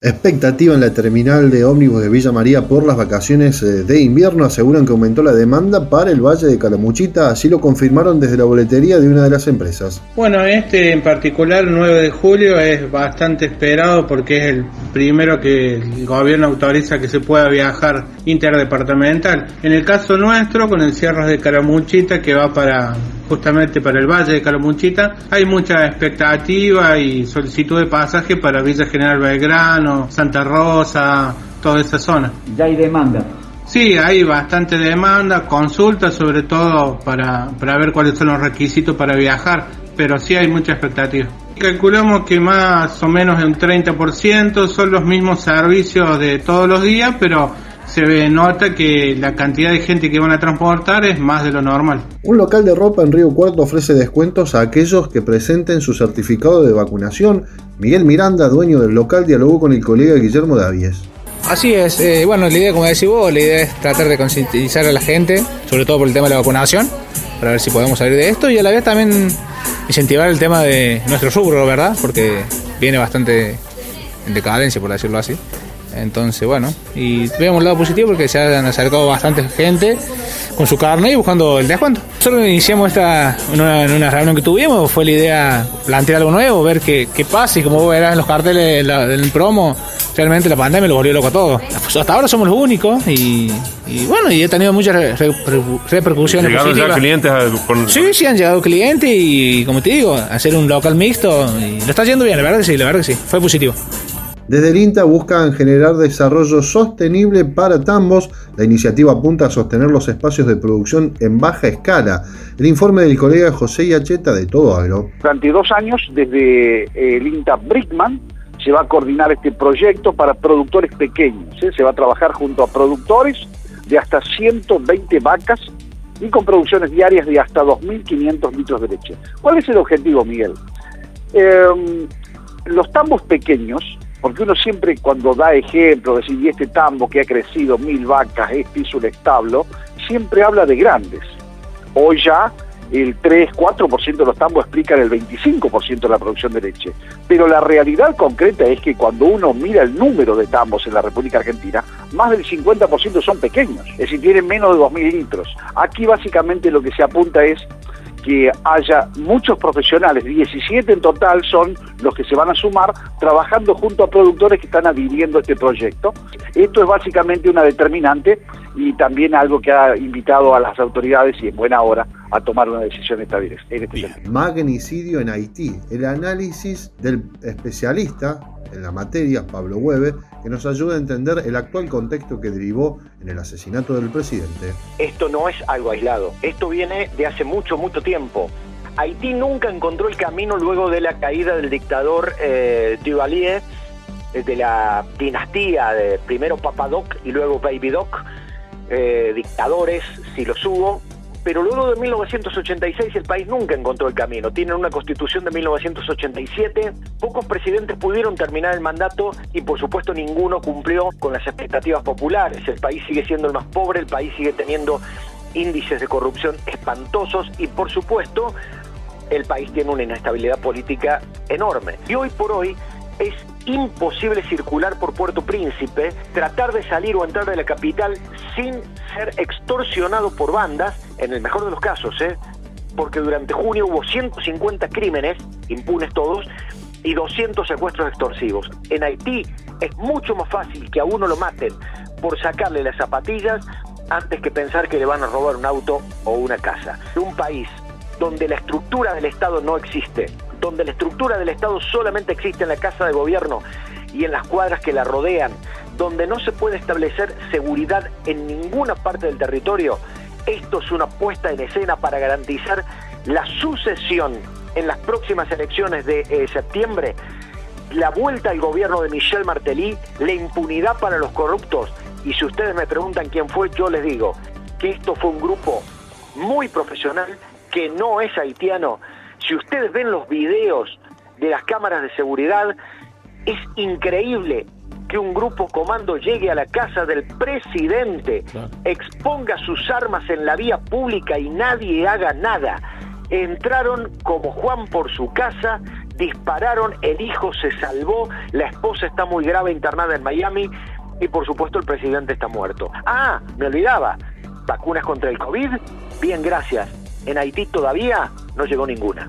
Expectativa en la terminal de ómnibus de Villa María por las vacaciones eh, de invierno aseguran que aumentó la demanda para el Valle de Calamuchita, así lo confirmaron desde la boletería de una de las empresas. Bueno, este en particular, el 9 de julio, es bastante esperado porque es el primero que el gobierno autoriza que se pueda viajar interdepartamental. En el caso nuestro, con el cierre de Calamuchita que va para justamente para el Valle de Calamuchita, hay mucha expectativa y solicitud de pasaje para Villa General Belgrano, Santa Rosa, toda esa zona. Ya hay demanda. Sí, hay bastante demanda, consulta sobre todo para, para ver cuáles son los requisitos para viajar, pero sí hay mucha expectativa. Calculamos que más o menos un 30% son los mismos servicios de todos los días, pero se nota que la cantidad de gente que van a transportar es más de lo normal. Un local de ropa en Río Cuarto ofrece descuentos a aquellos que presenten su certificado de vacunación. Miguel Miranda, dueño del local, dialogó con el colega Guillermo Davies. Así es, eh, bueno, la idea, como decís vos, la idea es tratar de concientizar a la gente, sobre todo por el tema de la vacunación, para ver si podemos salir de esto y a la vez también incentivar el tema de nuestro rubro, ¿verdad? Porque viene bastante en decadencia, por decirlo así. Entonces, bueno, y vemos el lado positivo porque se han acercado bastante gente con su carne y buscando el descuento. Nosotros iniciamos esta en una, reunión que tuvimos, fue la idea plantear algo nuevo, ver qué, qué pasa y como vos verás en los carteles del promo, realmente la pandemia lo volvió loco a todos. Pues hasta ahora somos los únicos y, bueno, y he tenido muchas repercusiones ¿Llegaron ya clientes? Sí, sí, han llegado clientes y como te digo, hacer un local mixto y lo está yendo bien, la verdad que sí, la verdad que sí, fue positivo. Desde el INTA buscan generar desarrollo sostenible para Tambos. La iniciativa apunta a sostener los espacios de producción en baja escala. El informe del colega José Yacheta de Todo Agro. Durante dos años, desde el INTA Brickman, se va a coordinar este proyecto para productores pequeños. ¿eh? Se va a trabajar junto a productores de hasta 120 vacas y con producciones diarias de hasta 2.500 litros de leche. ¿Cuál es el objetivo, Miguel? Em, los tambos pequeños porque uno siempre cuando da ejemplo, decir, y este tambo que ha crecido mil vacas, este hizo un establo, siempre habla de grandes. Hoy ya el 3, 4% de los tambos explican el 25% de la producción de leche. Pero la realidad concreta es que cuando uno mira el número de tambos en la República Argentina, más del 50% son pequeños, es decir, tienen menos de 2.000 litros. Aquí básicamente lo que se apunta es que haya muchos profesionales, 17 en total son los que se van a sumar trabajando junto a productores que están adhiriendo este proyecto. Esto es básicamente una determinante y también algo que ha invitado a las autoridades y en buena hora a tomar una decisión esta en este Magnicidio en Haití. El análisis del especialista en la materia, Pablo Hueve, que nos ayuda a entender el actual contexto que derivó en el asesinato del presidente. Esto no es algo aislado, esto viene de hace mucho, mucho tiempo. Haití nunca encontró el camino luego de la caída del dictador eh, Duvalier, eh, de la dinastía de primero Papadoc y luego Baby Doc, eh, dictadores, si los hubo, pero luego de 1986 el país nunca encontró el camino. Tienen una constitución de 1987, pocos presidentes pudieron terminar el mandato y por supuesto ninguno cumplió con las expectativas populares. El país sigue siendo el más pobre, el país sigue teniendo índices de corrupción espantosos y por supuesto el país tiene una inestabilidad política enorme. Y hoy por hoy es imposible circular por Puerto Príncipe, tratar de salir o entrar de la capital sin ser extorsionado por bandas, en el mejor de los casos, ¿eh? porque durante junio hubo 150 crímenes, impunes todos, y 200 secuestros extorsivos. En Haití es mucho más fácil que a uno lo maten por sacarle las zapatillas antes que pensar que le van a robar un auto o una casa. Un país donde la estructura del Estado no existe, donde la estructura del Estado solamente existe en la casa de gobierno y en las cuadras que la rodean, donde no se puede establecer seguridad en ninguna parte del territorio, esto es una puesta en escena para garantizar la sucesión en las próximas elecciones de eh, septiembre, la vuelta al gobierno de Michel Martelly, la impunidad para los corruptos. Y si ustedes me preguntan quién fue, yo les digo que esto fue un grupo muy profesional, que no es haitiano, si ustedes ven los videos de las cámaras de seguridad, es increíble que un grupo comando llegue a la casa del presidente, exponga sus armas en la vía pública y nadie haga nada. Entraron como Juan por su casa, dispararon, el hijo se salvó, la esposa está muy grave internada en Miami y por supuesto el presidente está muerto. Ah, me olvidaba, vacunas contra el COVID, bien, gracias. En Haití todavía no llegó ninguna.